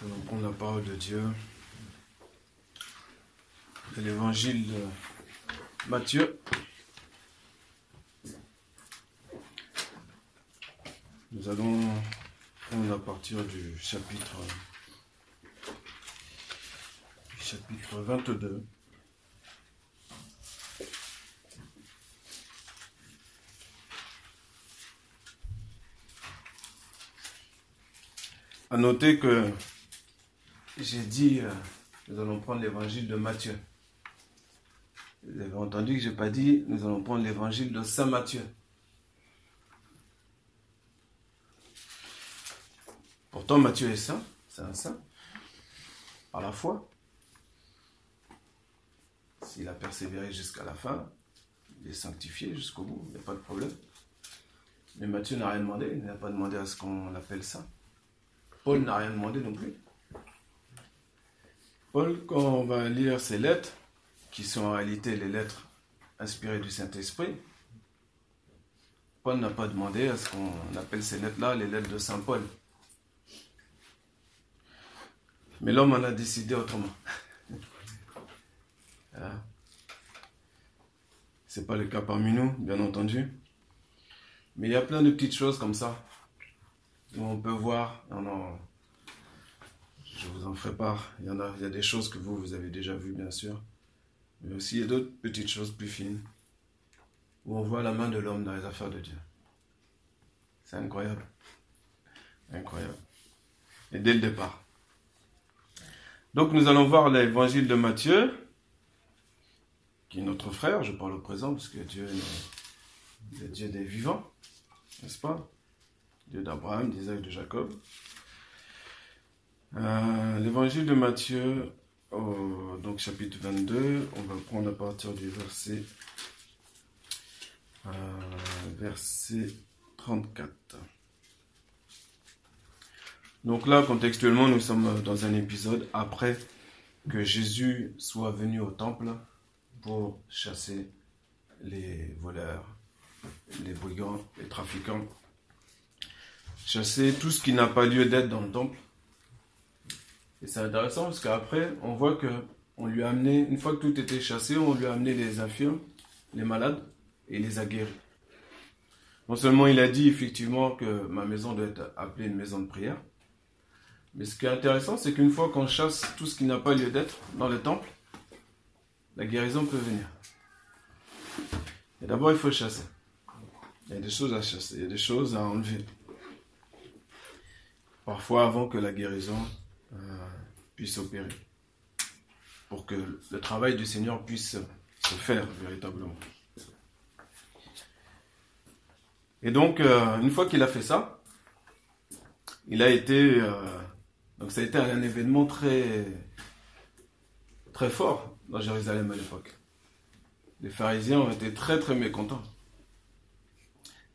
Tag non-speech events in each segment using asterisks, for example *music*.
La parole de Dieu. de l'évangile de Matthieu. Nous allons à partir du chapitre, du chapitre 22. À noter que j'ai dit, euh, nous allons prendre l'évangile de Matthieu. Vous avez entendu que je n'ai pas dit, nous allons prendre l'évangile de Saint Matthieu. Pourtant, Matthieu est saint, c'est un saint, par la foi. S'il a persévéré jusqu'à la fin, il est sanctifié jusqu'au bout, il n'y a pas de problème. Mais Matthieu n'a rien demandé, il n'a pas demandé à ce qu'on l'appelle saint. Paul n'a rien demandé non plus. Paul, quand on va lire ses lettres, qui sont en réalité les lettres inspirées du Saint-Esprit, Paul n'a pas demandé à ce qu'on appelle ces lettres-là les lettres de Saint Paul. Mais l'homme en a décidé autrement. *laughs* Voilà. C'est pas le cas parmi nous, bien entendu. Mais il y a plein de petites choses comme ça où on peut voir, on en- je vous en ferai part. Il y en a, il y a des choses que vous, vous avez déjà vues, bien sûr. Mais aussi, il y a d'autres petites choses plus fines où on voit la main de l'homme dans les affaires de Dieu. C'est incroyable. Incroyable. Et dès le départ. Donc, nous allons voir l'évangile de Matthieu, qui est notre frère. Je parle au présent parce que Dieu est le Dieu des vivants, n'est-ce pas? Dieu d'Abraham, d'Isaac, de Jacob. Euh, L'évangile de Matthieu, donc chapitre 22, on va prendre à partir du verset, euh, verset 34. Donc là, contextuellement, nous sommes dans un épisode après que Jésus soit venu au temple pour chasser les voleurs, les brigands, les trafiquants chasser tout ce qui n'a pas lieu d'être dans le temple. Et c'est intéressant parce qu'après, on voit que on lui a amené, une fois que tout était chassé, on lui a amené les infirmes, les malades, et les a guéris. Non seulement il a dit effectivement que ma maison doit être appelée une maison de prière, mais ce qui est intéressant, c'est qu'une fois qu'on chasse tout ce qui n'a pas lieu d'être dans le temple, la guérison peut venir. Et d'abord, il faut chasser. Il y a des choses à chasser, il y a des choses à enlever parfois avant que la guérison puisse opérer, pour que le travail du Seigneur puisse se faire véritablement. Et donc, euh, une fois qu'il a fait ça, il a été, euh, donc ça a été un événement très, très fort dans Jérusalem à l'époque. Les pharisiens ont été très très mécontents.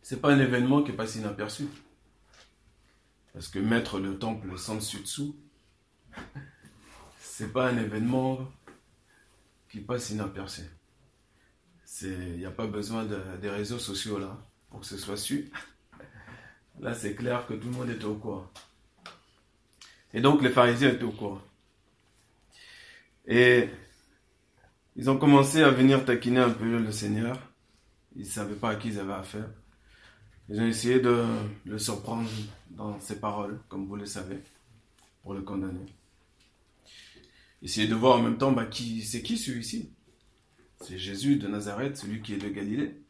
C'est pas un événement qui est passé inaperçu. Parce que mettre le temple sans dessus dessous, c'est pas un événement qui passe inaperçu. Il n'y a pas besoin de- des réseaux sociaux là pour que ce soit su. Là, c'est clair que tout le monde était au courant. Et donc, les pharisiens étaient au courant. Et ils ont commencé à venir taquiner un peu le Seigneur. Ils ne savaient pas à qui ils avaient affaire. Ils ont essayé de le surprendre dans ses paroles, comme vous le savez, pour le condamner. Essayez de voir en même temps, bah, qui, c'est qui celui-ci? C'est Jésus de Nazareth, celui qui est de Galilée.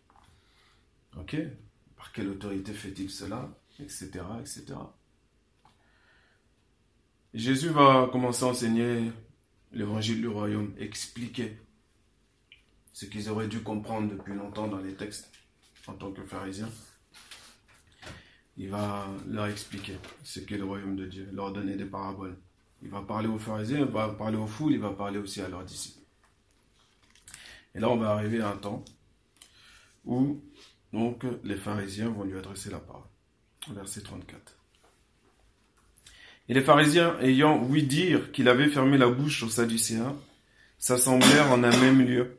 Ok Par quelle autorité fait-il cela? Etc. etc. Jésus va commencer à enseigner l'évangile du royaume, expliquer ce qu'ils auraient dû comprendre depuis longtemps dans les textes en tant que pharisiens il va leur expliquer ce qu'est le royaume de Dieu, leur donner des paraboles. Il va parler aux pharisiens, il va parler aux foules, il va parler aussi à leurs disciples. Et là, on va arriver à un temps où donc les pharisiens vont lui adresser la parole. Verset 34. Et les pharisiens, ayant ouï dire qu'il avait fermé la bouche aux Sadducéens, s'assemblèrent en un même lieu.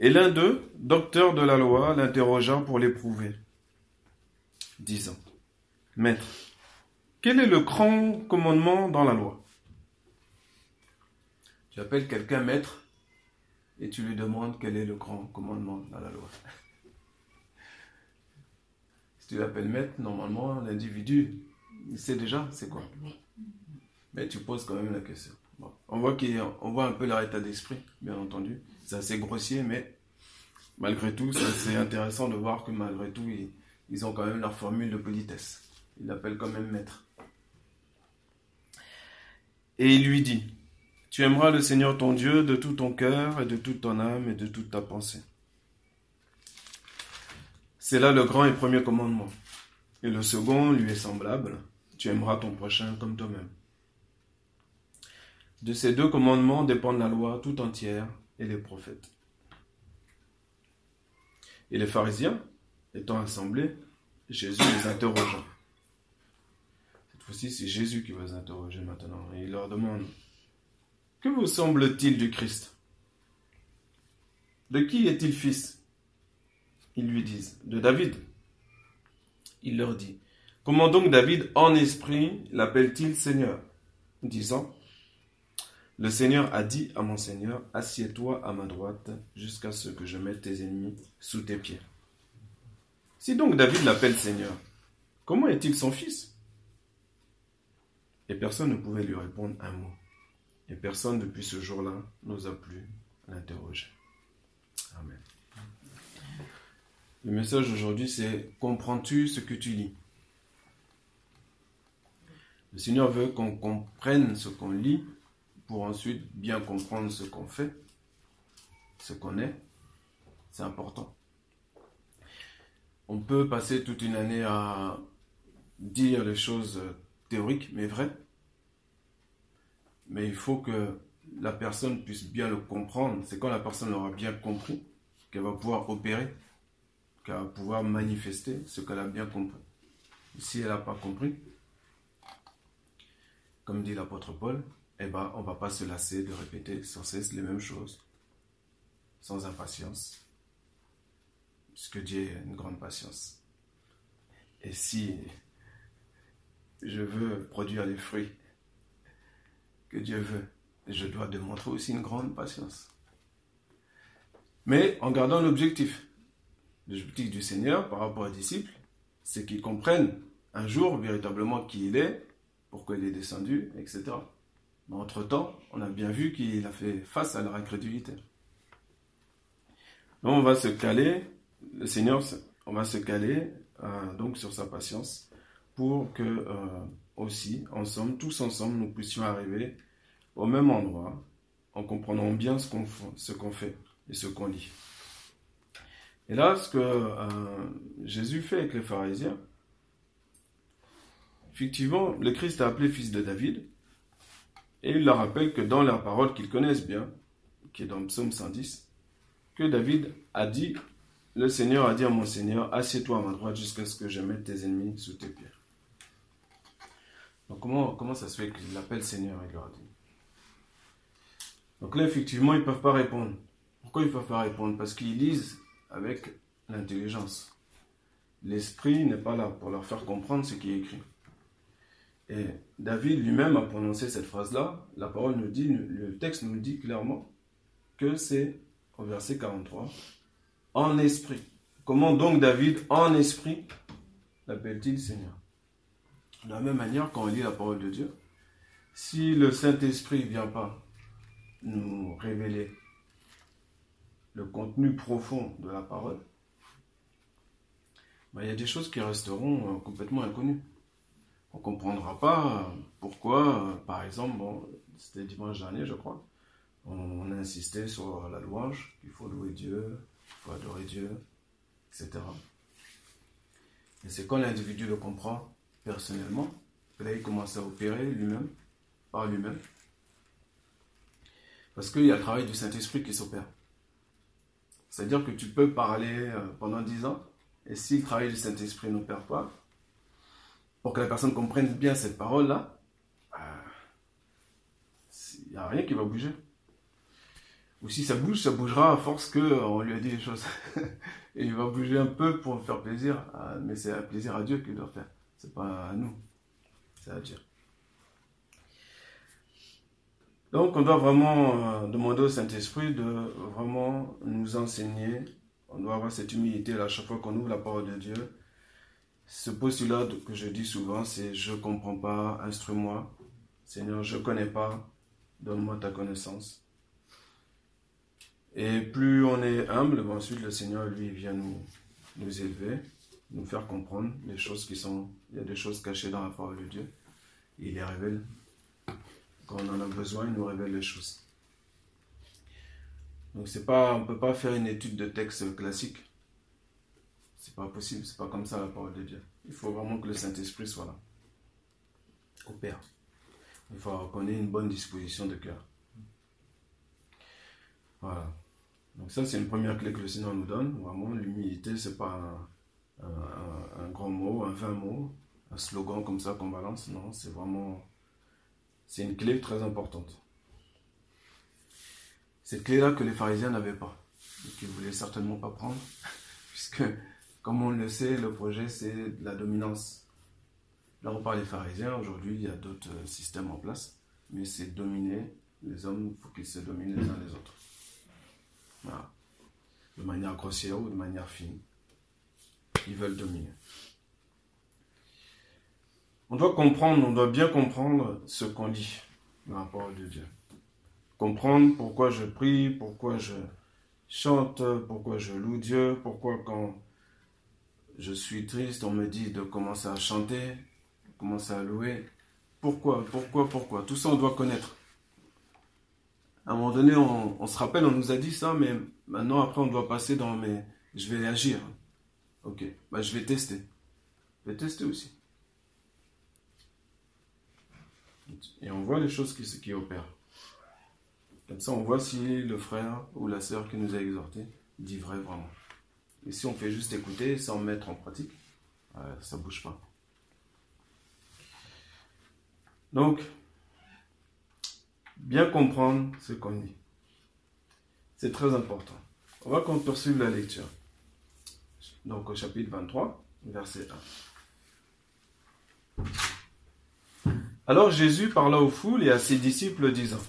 Et l'un d'eux, docteur de la loi, l'interrogea pour l'éprouver disant Maître, Quel est le grand commandement dans la loi? Tu appelles quelqu'un maître et tu lui demandes quel est le grand commandement dans la loi. *laughs* Si tu l'appelles maître, normalement, l'individu, il sait déjà c'est quoi. Mais tu poses quand même la question. On, voit qu'on voit un peu leur état d'esprit, bien entendu. C'est assez grossier, mais malgré tout, c'est intéressant de voir que malgré tout, ils, ils ont quand même leur formule de politesse. Ils l'appellent quand même maître. Et il lui dit, tu aimeras le Seigneur ton Dieu de tout ton cœur et de toute ton âme et de toute ta pensée. C'est là le grand et premier commandement. Et le second lui est semblable. Tu aimeras ton prochain comme toi-même. De ces deux commandements dépendent la loi tout entière et les prophètes. Et les pharisiens, étant assemblés, Jésus les interrogea. Fois-ci, c'est Jésus qui va les maintenant. Et il leur demande que vous semble-t-il du Christ? De qui est-il fils? Ils lui disent De David. Il leur dit Comment donc David, en esprit, l'appelle-t-il Seigneur? Disant Le Seigneur a dit à mon Seigneur Assieds-toi à ma droite jusqu'à ce que je mette tes ennemis sous tes pieds. Si donc David l'appelle Seigneur, comment est-il son fils? Et personne ne pouvait lui répondre un mot. Et personne depuis ce jour-là n'osa plus l'interroger. Amen. Le message d'aujourd'hui, c'est comprends-tu ce que tu lis? Le Seigneur veut qu'on comprenne ce qu'on lit pour ensuite bien comprendre ce qu'on fait, ce qu'on est. C'est important. On peut passer toute une année à dire les choses théoriques mais vraies, mais il faut que la personne puisse bien le comprendre. C'est quand la personne l'aura bien compris qu'elle va pouvoir opérer, qu'elle va pouvoir manifester ce qu'elle a bien compris. Si elle n'a pas compris, comme dit l'apôtre Paul, eh ben, on ne va pas se lasser de répéter sans cesse les mêmes choses, sans impatience, puisque Dieu a une grande patience. Et si je veux produire des fruits que Dieu veut. je dois démontrer aussi une grande patience. Mais en gardant l'objectif. L'objectif du Seigneur par rapport aux disciples, c'est qu'ils comprennent un jour véritablement qui il est, pourquoi il est descendu, etc. Mais entre-temps, on a bien vu qu'il a fait face à leur incrédulité. Donc on va se caler, le Seigneur, on va se caler euh, donc sur sa patience pour que euh, aussi, ensemble, tous ensemble, nous puissions arriver au même endroit en comprenant bien ce qu'on fait et ce qu'on lit. Et là, ce que euh, Jésus fait avec les pharisiens, effectivement, le Christ a appelé fils de David, et il leur rappelle que dans la parole qu'ils connaissent bien, qui est dans le psaume 110, que David a dit, le Seigneur a dit à mon Seigneur, assieds-toi à ma droite jusqu'à ce que je mette tes ennemis sous tes pieds. Donc comment, ça se fait qu'il l'appelle Seigneur, il leur dit Donc là, effectivement, ils ne peuvent pas répondre. Pourquoi ils ne peuvent pas répondre? Parce qu'ils lisent avec l'intelligence. L'esprit n'est pas là pour leur faire comprendre ce qui est écrit. Et David lui-même a prononcé cette phrase-là. La parole nous dit, le texte nous dit clairement que c'est au verset 43, en esprit. Comment donc David, en esprit, l'appelle-t-il Seigneur? De la même manière, quand on lit la parole de Dieu, si le Saint-Esprit ne vient pas nous révéler le contenu profond de la parole, ben, il y a des choses qui resteront euh, complètement inconnues. On ne comprendra pas euh, pourquoi, euh, par exemple, bon, c'était dimanche dernier, je crois, on, a insisté sur la louange, qu'il faut louer Dieu, il faut adorer Dieu, etc. Et c'est quand l'individu le comprend personnellement. là, il commence à opérer lui-même, par lui-même. Parce qu'il y a le travail du Saint-Esprit qui s'opère. C'est-à-dire que tu peux parler euh, pendant dix ans, et si le travail du Saint-Esprit n'opère pas, pour que la personne comprenne bien cette parole-là, euh, il n'y a rien qui va bouger. Ou si ça bouge, ça bougera à force qu'on lui a dit des choses. *laughs* et il va bouger un peu pour faire plaisir, mais c'est un plaisir à Dieu qu'il doit faire. C'est pas à nous. C'est à dire. Donc, on doit vraiment euh, demander au Saint-Esprit de vraiment nous enseigner. On doit avoir cette humilité à chaque fois qu'on ouvre la parole de Dieu. Ce postulat que je dis souvent, c'est je ne comprends pas, instruis-moi. Seigneur, je ne connais pas, donne-moi ta connaissance. Et plus on est humble, ensuite le Seigneur, lui, vient nous, nous élever, nous faire comprendre les choses qui sont... Il y a des choses cachées dans la parole de Dieu. Il les révèle quand on en a besoin, il nous révèle les choses. Donc c'est pas, on ne peut pas faire une étude de texte classique. C'est pas possible, c'est pas comme ça la parole de Dieu. Il faut vraiment que le Saint-Esprit soit là. Au Père. Il faut qu'on ait une bonne disposition de cœur. Voilà. Donc ça, c'est une première clé que le Seigneur nous donne. Vraiment, l'humilité, c'est pas un, grand mot, un vain mot, un slogan comme ça qu'on balance. Non, c'est vraiment c'est une clé très importante. Cette clé-là que les pharisiens n'avaient pas, et qu'ils ne voulaient certainement pas prendre, *laughs* puisque, comme on le sait, le projet, c'est la dominance. Là, on parle des pharisiens, aujourd'hui, il y a d'autres systèmes en place, mais c'est dominer les hommes, faut qu'ils se dominent les uns les autres. Voilà. De manière grossière ou de manière fine. Ils veulent dominer. On doit comprendre, on doit bien comprendre ce qu'on dit dans la parole de Dieu. Comprendre pourquoi je prie, pourquoi je chante, pourquoi je loue Dieu, pourquoi quand je suis triste, on me dit de commencer à chanter, commencer à louer. Pourquoi, pourquoi, pourquoi? Tout ça, on doit connaître. À un moment donné, on, se rappelle, on nous a dit ça, mais maintenant, après, on doit passer dans mais je vais agir. Ok, bah, je vais tester. Je vais tester aussi. Et on voit les choses qui, opèrent. Comme ça, on voit si le frère ou la sœur qui nous a exhortés dit vrai vraiment. Et si on fait juste écouter sans mettre en pratique, euh, ça ne bouge pas. Donc, bien comprendre ce qu'on dit. C'est très important. On va poursuivre la lecture. Donc au chapitre 23, verset 1. Alors Jésus parla aux foules et à ses disciples disant,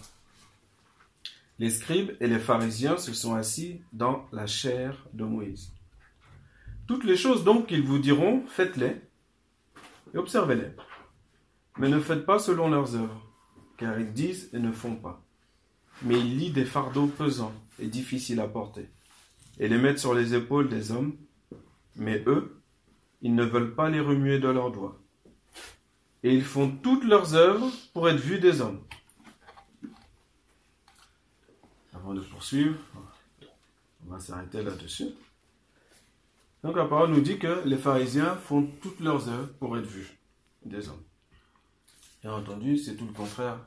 Les scribes et les pharisiens se sont assis dans la chair de Moïse. Toutes les choses donc qu'ils vous diront, faites-les et observez-les. Mais ne faites pas selon leurs œuvres, car ils disent et ne font pas. Mais ils lient des fardeaux pesants et difficiles à porter, et les mettent sur les épaules des hommes, mais eux, ils ne veulent pas les remuer de leurs doigts et ils font toutes leurs œuvres pour être vus des hommes. Avant de poursuivre, on va s'arrêter là-dessus. Donc la parole nous dit que les pharisiens font toutes leurs œuvres pour être vus des hommes. Bien entendu, c'est tout le contraire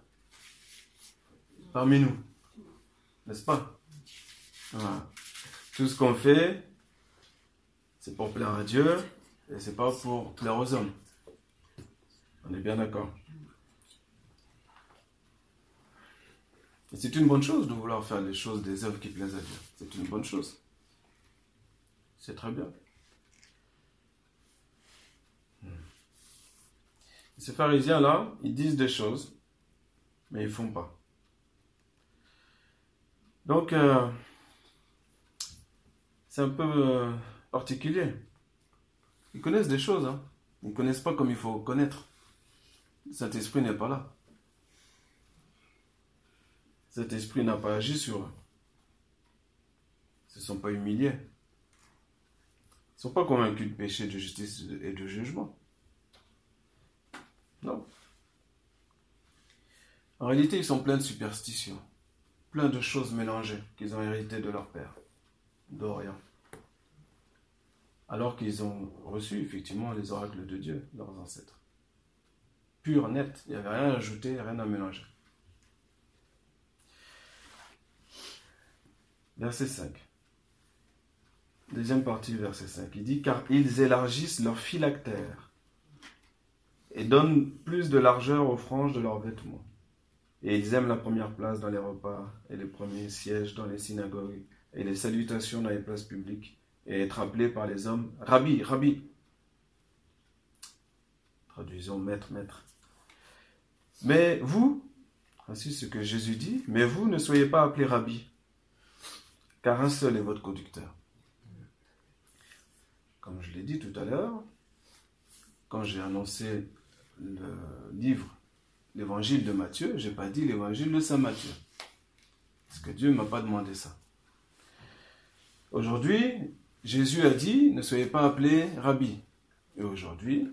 parmi nous. N'est-ce pas? Tout ce qu'on fait, c'est pour plaire à Dieu et c'est pas pour plaire aux hommes. On est bien d'accord. c'est une bonne chose de vouloir faire les choses, des œuvres qui plaisent à Dieu. C'est une bonne chose. C'est très bien. Hmm. Ces pharisiens-là, ils disent des choses, mais ils ne font pas. Donc, euh, c'est un peu euh, particulier. Ils connaissent des choses, hein. ils ne connaissent pas comme il faut connaître. Cet esprit n'est pas là. Cet esprit n'a pas agi sur eux. Ils ne se sont pas humiliés. Ils ne sont pas convaincus de péché, de justice et de jugement. Non. En réalité, ils sont pleins de superstitions, plein de choses mélangées qu'ils ont héritées de leur père, d'Orient. Alors qu'ils ont reçu effectivement les oracles de Dieu, leurs ancêtres pur, net. Il n'y avait rien à ajouter, rien à mélanger. Verset 5. Deuxième partie, verset 5. Il dit Car ils élargissent leur phylactère et donnent plus de largeur aux franges de leurs vêtements. Et ils aiment la première place dans les repas et les premiers sièges dans les synagogues et les salutations dans les places publiques et être appelés par les hommes Rabbi, Rabbi. Traduisons maître, maître. Mais vous, ainsi ce que Jésus dit, mais vous ne soyez pas appelés rabbi, car un seul est votre conducteur. Comme je l'ai dit tout à l'heure, quand j'ai annoncé le livre, l'évangile de Matthieu, je n'ai pas dit l'évangile de Saint Matthieu. Parce que Dieu ne m'a pas demandé ça. Aujourd'hui, Jésus a dit, ne soyez pas appelés rabbi. Et aujourd'hui,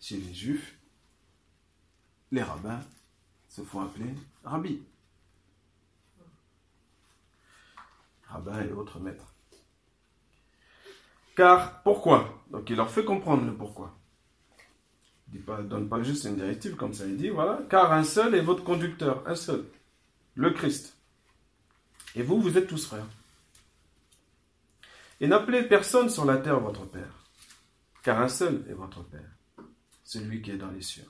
chez les juifs, les rabbins se font appeler rabbi. Rabbins et autres maîtres. Car pourquoi? Donc il leur fait comprendre le pourquoi. Il ne donne pas juste une directive comme ça, il dit voilà, car un seul est votre conducteur, un seul, le Christ. Et vous, vous êtes tous frères. Et n'appelez personne sur la terre votre Père, car un seul est votre Père, celui qui est dans les cieux.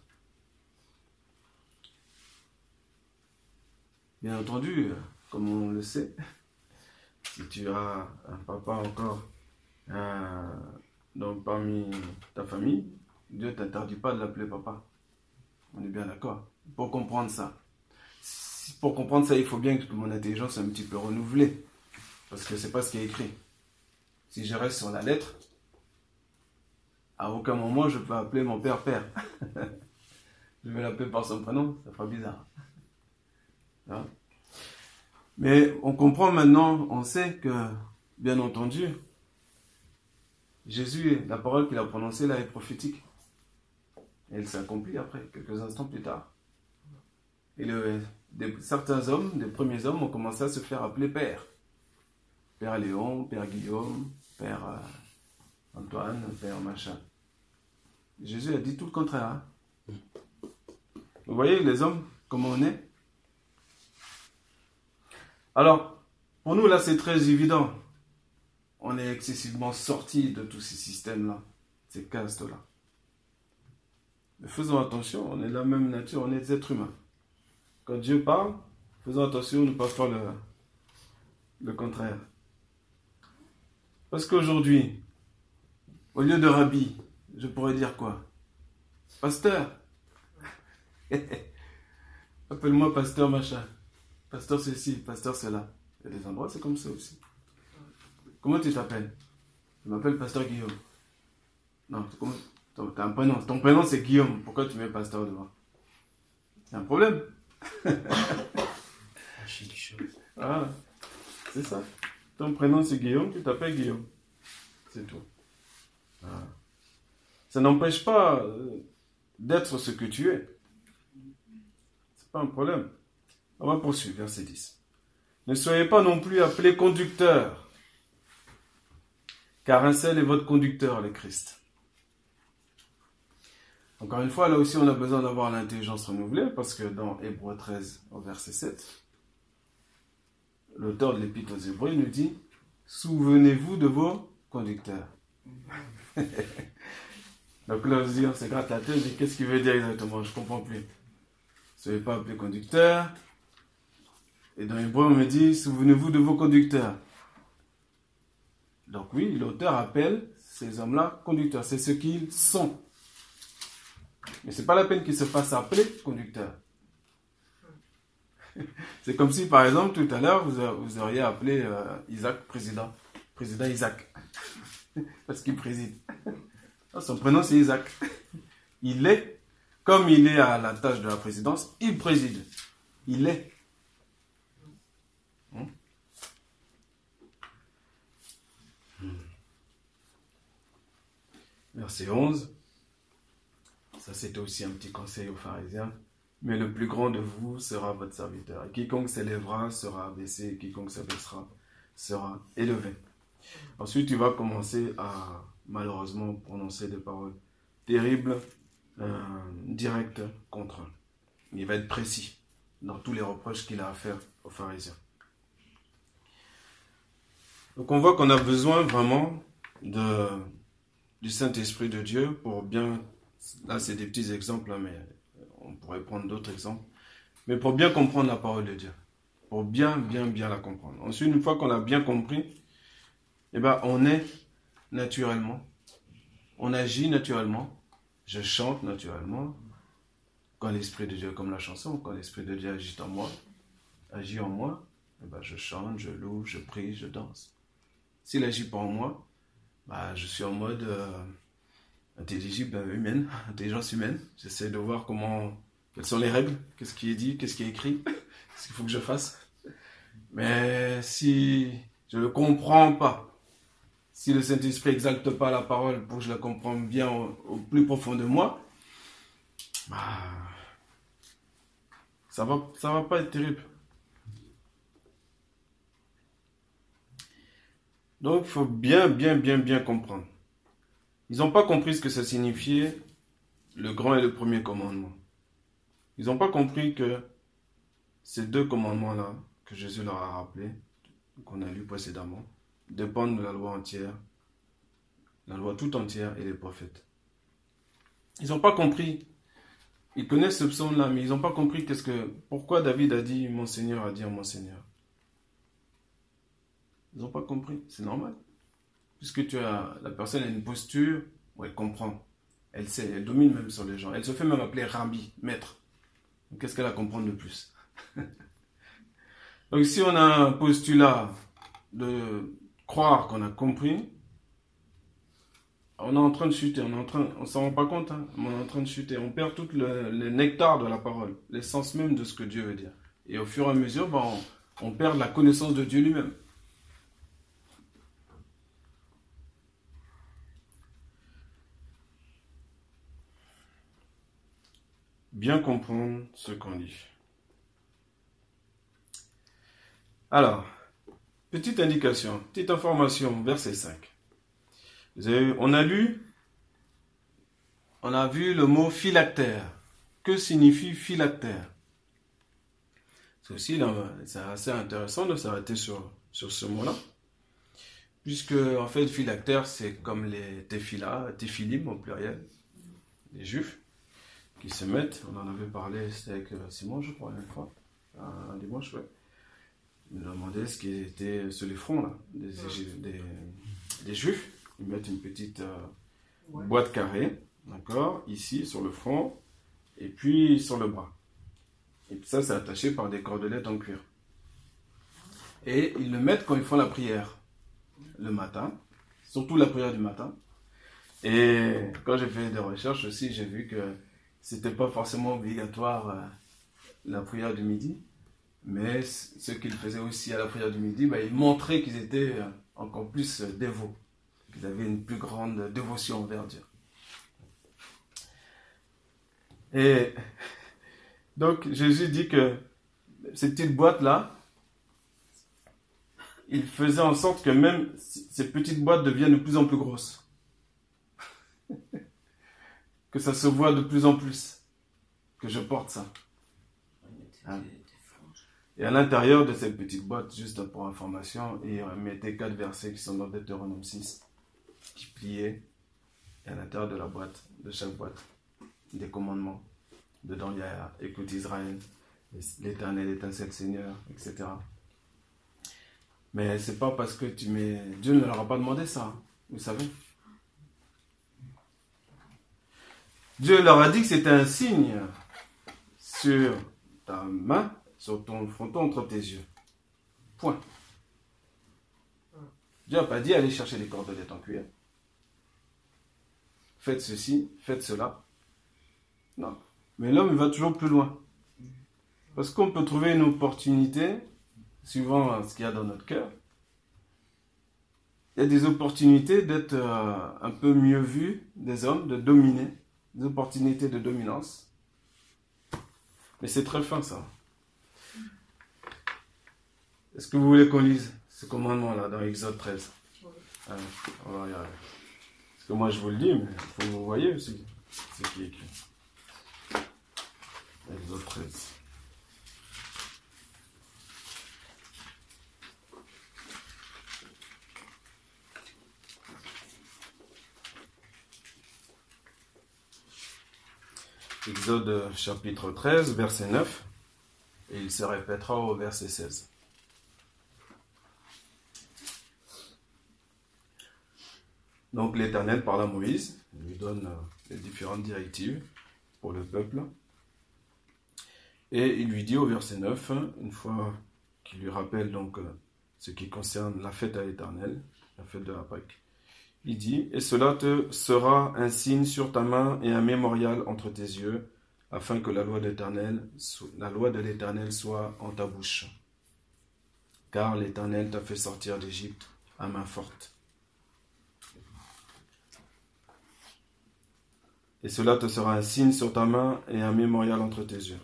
Bien entendu, comme on le sait, si tu as un papa encore donc parmi ta famille, Dieu ne t'interdit pas de l'appeler papa. On est bien d'accord. Pour comprendre ça, pour comprendre ça, il faut bien que mon intelligence soit un petit peu renouvelée. Parce que c'est pas ce qui est écrit. Si je reste sur la lettre, à aucun moment je peux appeler mon père père. *laughs* je vais l'appeler par son prénom, ça fera bizarre. Mais on comprend maintenant, on sait que, bien entendu, Jésus, la parole qu'il a prononcée là est prophétique. Elle s'accomplit après, quelques instants plus tard. Et certains hommes, des premiers hommes, ont commencé à se faire appeler père. Père Léon, Père Guillaume, Père euh, Antoine, Père machin. Jésus a dit tout le contraire. Hein. Vous voyez les hommes, comment on est? Alors, pour nous là, c'est très évident. On est excessivement sorti de tous ces systèmes-là, ces castes-là. Mais faisons attention, on est de la même nature, on est des êtres humains. Quand Dieu parle, faisons attention de ne pas faire le, le contraire. Parce qu'aujourd'hui, au lieu de rabbi, je pourrais dire quoi? Pasteur *laughs* Appelle-moi pasteur machin. Pasteur ceci, pasteur cela. Il y a des endroits, c'est comme ça aussi. Comment tu t'appelles? Je m'appelle pasteur Guillaume. Non, ton, un prénom. Ton prénom c'est Guillaume. Pourquoi tu mets pasteur devant? C'est un problème. *laughs* ah, c'est ça. Ton prénom c'est Guillaume, tu t'appelles Guillaume. C'est tout. Ah. Ça n'empêche pas euh, d'être ce que tu es. C'est pas un problème. On va poursuivre, verset 10. Ne soyez pas non plus appelés conducteurs, car un seul est votre conducteur, le Christ. Encore une fois, là aussi, on a besoin d'avoir l'intelligence renouvelée, parce que dans Hébreu 13, au verset 7, l'auteur de l'Épître aux Hébreux nous dit Souvenez-vous de vos conducteurs. *laughs* Donc là, on se gratte la tête, qu'est-ce qu'il veut dire exactement? Je ne comprends plus. Soyez pas appelé conducteur. Et dans Hébreu, on me dit Souvenez-vous de vos conducteurs. Donc oui, l'auteur appelle ces hommes-là conducteurs. C'est ce qu'ils sont. Mais ce n'est pas la peine qu'ils se fassent appeler conducteurs. *laughs* C'est comme si, par exemple, tout à l'heure, vous, auriez appelé euh, Isaac président. Président Isaac. *laughs* Parce qu'il préside. Ah, son prénom, c'est Isaac. Il est, comme il est à la tâche de la présidence, il préside. Il est. Hmm? Verset 11. Ça, c'était aussi un petit conseil aux pharisiens mais le plus grand de vous sera votre serviteur. Et quiconque s'élèvera sera abaissé, et quiconque s'abaissera sera élevé. Ensuite, tu vas commencer à malheureusement prononcer des paroles terribles, euh, directes contre eux. Il va être précis dans tous les reproches qu'il a à faire aux pharisiens. Donc on voit qu'on a besoin vraiment de, du Saint-Esprit de Dieu pour bien... Là, c'est des petits exemples, hein, mais on pourrait prendre d'autres exemples, mais pour bien comprendre la parole de Dieu, pour bien, bien, bien la comprendre. Ensuite, une fois qu'on a bien compris, eh ben, on est naturellement, on agit naturellement, je chante naturellement, quand l'Esprit de Dieu, comme la chanson, quand l'Esprit de Dieu agit en moi, agit en moi, eh ben, je chante, je loue, je prie, je danse. S'il agit pas en moi, bah, je suis en mode euh, intelligible euh, humaine, *laughs* intelligence humaine. J'essaie de voir comment, quelles sont les règles, qu'est-ce qui est dit, qu'est-ce qui est écrit, *laughs* ce qu'il faut que je fasse. Mais si je ne comprends pas, si le Saint-Esprit exalte pas la parole pour que je la comprenne bien au, plus profond de moi, bah, ça va, ça va pas être terrible. Donc, il faut bien, bien, bien, bien comprendre. Ils n'ont pas compris ce que ça signifiait le grand et le premier commandement. Ils n'ont pas compris que ces deux commandements-là, que Jésus leur a rappelés, qu'on a lu précédemment, dépendent de la loi entière, la loi tout entière et les prophètes. Ils n'ont pas compris. Ils connaissent ce psaume-là, mais ils n'ont pas compris qu'est-ce que, pourquoi David a dit Mon Seigneur a dit mon Seigneur. Ils n'ont pas compris. C'est normal. Puisque tu as, la personne a une posture où elle comprend. Elle sait, elle domine même sur les gens. Elle se fait même appeler Rabbi, maître. Qu'est-ce qu'elle a à comprendre de plus? *laughs* Donc si on a un postulat de croire qu'on a compris, on est en train de chuter, on s'en rend pas compte, hein, on est en train de chuter, on perd tout le, nectar de la parole, l'essence même de ce que Dieu veut dire. Et au fur et à mesure, ben, on perd la connaissance de Dieu lui-même. Bien comprendre ce qu'on dit. Alors, petite indication, petite information, verset 5. on a lu, on a vu le mot phylactère. Que signifie phylactère? C'est assez intéressant de s'arrêter sur, sur ce mot-là. Puisque, en fait, phylactère, c'est comme les téphilas, téphilim au pluriel, les juifs qui se mettent. On en avait parlé, c'était avec euh, Simon, je crois, une fois, un dimanche, ouais. Il nous demandait ce qui était sur les fronts là, des, des, Juifs. Ils mettent une petite euh, boîte carrée, d'accord, ici sur le front, et puis sur le bras. Et ça, c'est attaché par des cordelettes en cuir. Et ils le mettent quand ils font la prière le matin, surtout la prière du matin. Et quand j'ai fait des recherches aussi, j'ai vu que c'était pas forcément obligatoire euh, la prière du midi, mais ce qu'ils faisaient aussi à la prière du midi, bah, ils montraient qu'ils étaient euh, encore plus euh, dévots, qu'ils avaient une plus grande dévotion envers Dieu. Et *laughs* donc Jésus dit que ces petites boîtes-là, il faisait en sorte que même ces petites boîtes deviennent de plus en plus grosses que ça se voit de plus en plus, que je porte ça. Hein? Et à l'intérieur de cette petite boîte, juste pour information, il mettait quatre versets qui sont dans Deutéronome 6, qui pliaient, et à l'intérieur de la boîte, de chaque boîte, des commandements. Dedans, il y a écoute Israël, l'éternel est un seul Seigneur, etc. Mais c'est pas parce que tu mets. Dieu ne leur a pas demandé ça, vous savez. Dieu leur a dit que c'était un signe sur ta main, sur ton fronton entre tes yeux. Point. Dieu n'a pas dit allez chercher des cordelettes en cuir. Faites ceci, faites cela. Non. Mais l'homme va toujours plus loin. Parce qu'on peut trouver une opportunité, suivant ce qu'il y a dans notre cœur. Il y a des opportunités d'être euh, un peu mieux vu des hommes, de dominer des opportunités de dominance. Mais c'est très fin ça. Est-ce que vous voulez qu'on lise ce commandement-là dans Exode 13 ah, On va regarder. Parce que moi je vous le dis, mais il faut que vous voyez aussi ce qui est écrit. Exode 13. Exode chapitre 13, verset 9, et il se répétera au verset 16. Donc l'Éternel parle à Moïse, il lui donne euh, les différentes directives pour le peuple. Et il lui dit au verset 9, une fois qu'il lui rappelle donc euh, ce qui concerne la fête à l'éternel, la fête de la Pâque, il dit, et cela te sera un signe sur ta main et un mémorial entre tes yeux, afin que la loi de l'éternel soit en ta bouche. Car l'éternel t'a fait sortir d'Égypte à main forte. Et cela te sera un signe sur ta main et un mémorial entre tes yeux.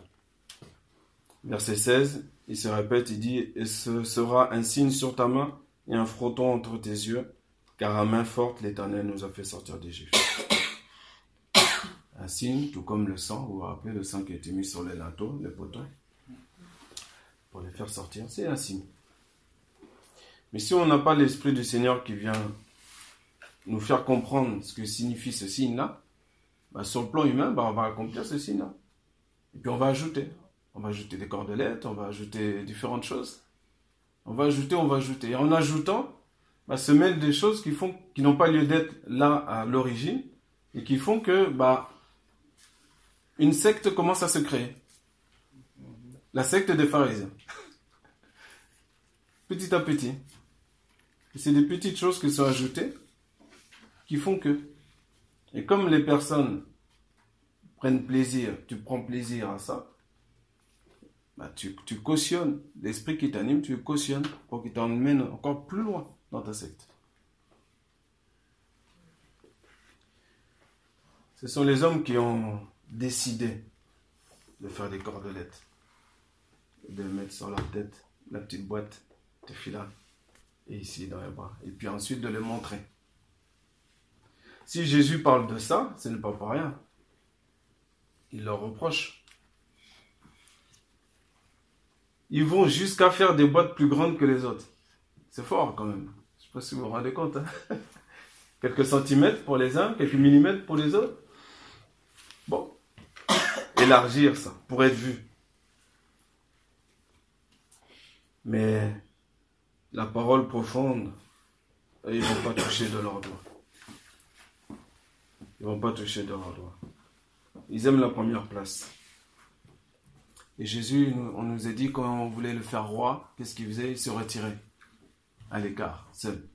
Verset 16, il se répète, il dit, et ce sera un signe sur ta main et un frotton entre tes yeux, car à main forte l'Éternel nous a fait sortir d'Égypte. Un signe, tout comme le sang, vous vous rappelez le sang qui a été mis sur les linteaux, les poteaux, pour les faire sortir, c'est un signe. Mais si on n'a pas l'Esprit du Seigneur qui vient nous faire comprendre ce que signifie ce signe-là, bah, sur le plan humain, bah, on va accomplir ce signe-là. Et puis on va ajouter. On va ajouter des cordelettes, on va ajouter différentes choses. On va ajouter, on va ajouter. Et en ajoutant, bah, se mêlent des choses qui font, qui n'ont pas lieu d'être là à l'origine et qui font que, bah, une secte commence à se créer. La secte des pharisiens. *laughs* petit à petit. c'est des petites choses qui sont ajoutées qui font que. Et comme les personnes prennent plaisir, tu prends plaisir à ça, bah, tu, tu cautionnes l'esprit qui t'anime, tu cautionnes pour qu'il t'emmène encore plus loin dans ta. Ce sont les hommes qui ont décidé de faire des cordelettes, de mettre sur leur tête la petite boîte de fila et ici dans les bras, et puis ensuite de les montrer. Si Jésus parle de ça, ce n'est pas pour rien. Il leur reproche ils vont jusqu'à faire des boîtes plus grandes que les autres. C'est fort quand même. Sais pas si vous vous rendez compte. Hein. *laughs* quelques centimètres pour les uns, quelques millimètres pour les autres. Bon. *coughs* Élargir ça pour être vu. Mais la parole profonde, ils ne vont pas toucher de leurs doigts. Ils ne vont pas toucher de leurs doigts. Ils aiment la première place. Et Jésus, on nous a dit quand on voulait le faire roi, qu'est-ce qu'il faisait? Il se retirait à l'écart, seul.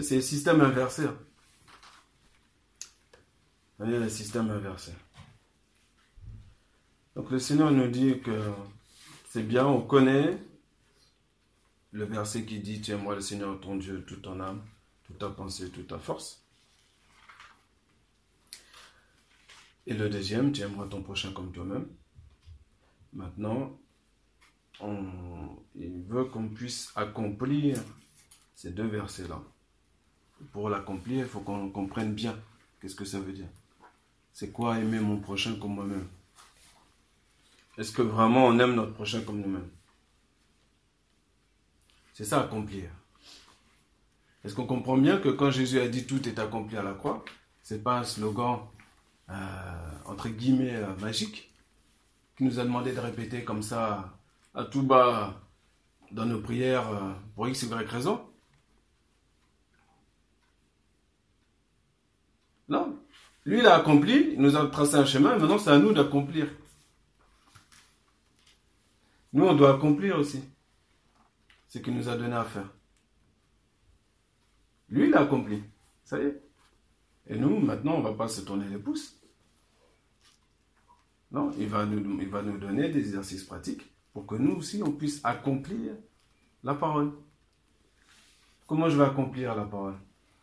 C'est le système inversé. Vous voyez, le système inversé. Donc le Seigneur nous dit que c'est bien, on connaît le verset qui dit Tiens-moi le Seigneur ton Dieu, toute ton âme, toute ta pensée, toute ta force. Et le deuxième, tu aimeras ton prochain comme toi-même. Maintenant, il veut qu'on puisse accomplir ces deux versets-là. Pour l'accomplir, il faut qu'on comprenne bien qu'est-ce que ça veut dire. C'est quoi aimer mon prochain comme moi-même? Est-ce que vraiment on aime notre prochain comme nous-mêmes? C'est ça accomplir. Est-ce qu'on comprend bien que quand Jésus a dit tout est accompli à la croix, c'est pas un slogan euh, entre guillemets euh, magique, qui nous a demandé de répéter comme ça à tout bas dans nos prières euh, pour X, Y raison. Non. Lui, il a accompli, il nous a tracé un chemin, maintenant c'est à nous d'accomplir. Nous, on doit accomplir aussi ce qu'il nous a donné à faire. Lui, il a accompli. Ça y est. Et nous, maintenant, on ne va pas se tourner les pouces. Non, il va nous donner des exercices pratiques pour que nous aussi, on puisse accomplir la parole. Comment je vais accomplir la parole?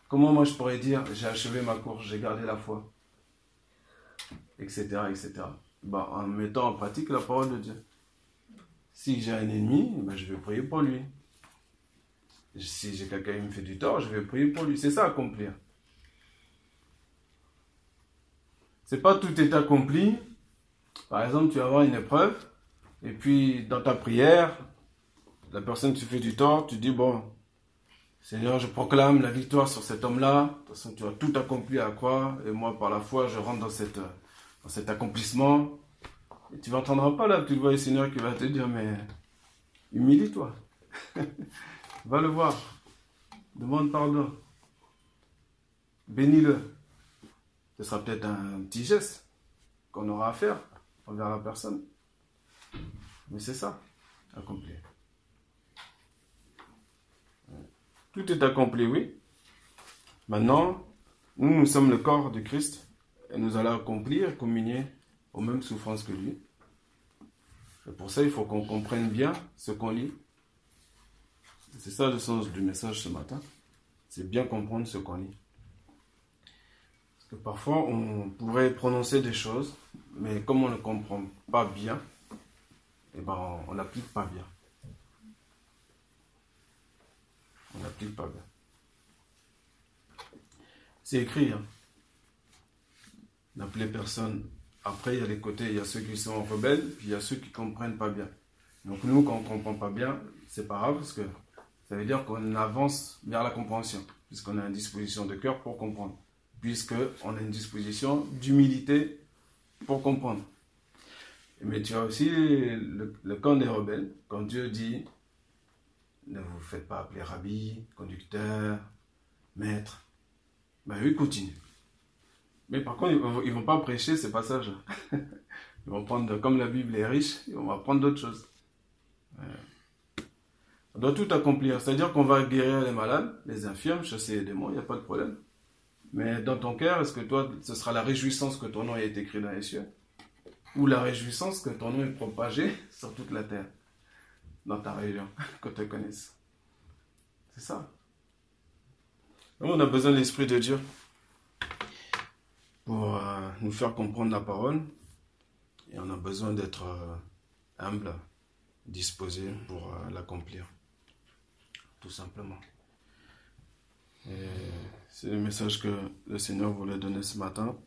Comment moi je pourrais dire, j'ai achevé ma course, j'ai gardé la foi? Etc. etc. Bah, en mettant en pratique la parole de Dieu. Si j'ai un ennemi, bah, je vais prier pour lui. Si j'ai quelqu'un qui me fait du tort, je vais prier pour lui. C'est ça accomplir. C'est pas tout est accompli. Par exemple, tu vas avoir une épreuve, et puis dans ta prière, la personne te fait du tort, tu dis, bon, Seigneur, je proclame la victoire sur cet homme-là. De toute façon, tu as tout accompli à quoi Et moi, par la foi, je rentre dans, cette, dans cet accomplissement. Et tu n'entendras pas la petite voix du Seigneur qui va te dire, mais humilie-toi. *laughs* va le voir. Demande pardon. Bénis-le. Ce sera peut-être un petit geste qu'on aura à faire. envers la personne. Mais c'est ça, accompli. Tout est accompli, oui. Maintenant, nous, nous sommes le corps de Christ et nous allons accomplir, communier aux mêmes souffrances que lui. Et pour ça, il faut qu'on comprenne bien ce qu'on lit. C'est ça le sens du message ce matin. C'est bien comprendre ce qu'on lit. Parce que parfois, on pourrait prononcer des choses, mais comme on ne comprend pas bien, eh ben, on n'applique pas bien. On n'applique pas bien. C'est écrit, hein. N'appelez personne. Après, il y a les côtés, il y a ceux qui sont rebelles, puis il y a ceux qui ne comprennent pas bien. Donc nous, quand on ne comprend pas bien, c'est pas grave, parce que ça veut dire qu'on avance vers la compréhension, puisqu'on a une disposition de cœur pour comprendre, puisqu'on a une disposition d'humilité pour comprendre. Mais tu as aussi le, camp des rebelles, quand Dieu dit ne vous faites pas appeler rabbi, conducteur, maître. Ben eux, continuent. Mais par contre, ils ne vont, pas prêcher ces passages. *laughs* Ils vont prendre, comme la Bible est riche, ils vont apprendre d'autres choses. On doit tout accomplir. C'est-à-dire qu'on va guérir les malades, les infirmes, chasser les démons, il n'y a pas de problème. Mais dans ton cœur, est-ce que toi, ce sera la réjouissance que ton nom ait été écrit dans les cieux? Ou la réjouissance que ton nom est propagé sur toute la terre dans ta région, *laughs* que te connaisse. C'est ça. on a besoin de l'Esprit de Dieu pour euh, nous faire comprendre la parole. Et on a besoin d'être euh, humble, disposé pour euh, l'accomplir. Tout simplement. Et c'est le message que le Seigneur voulait donner ce matin.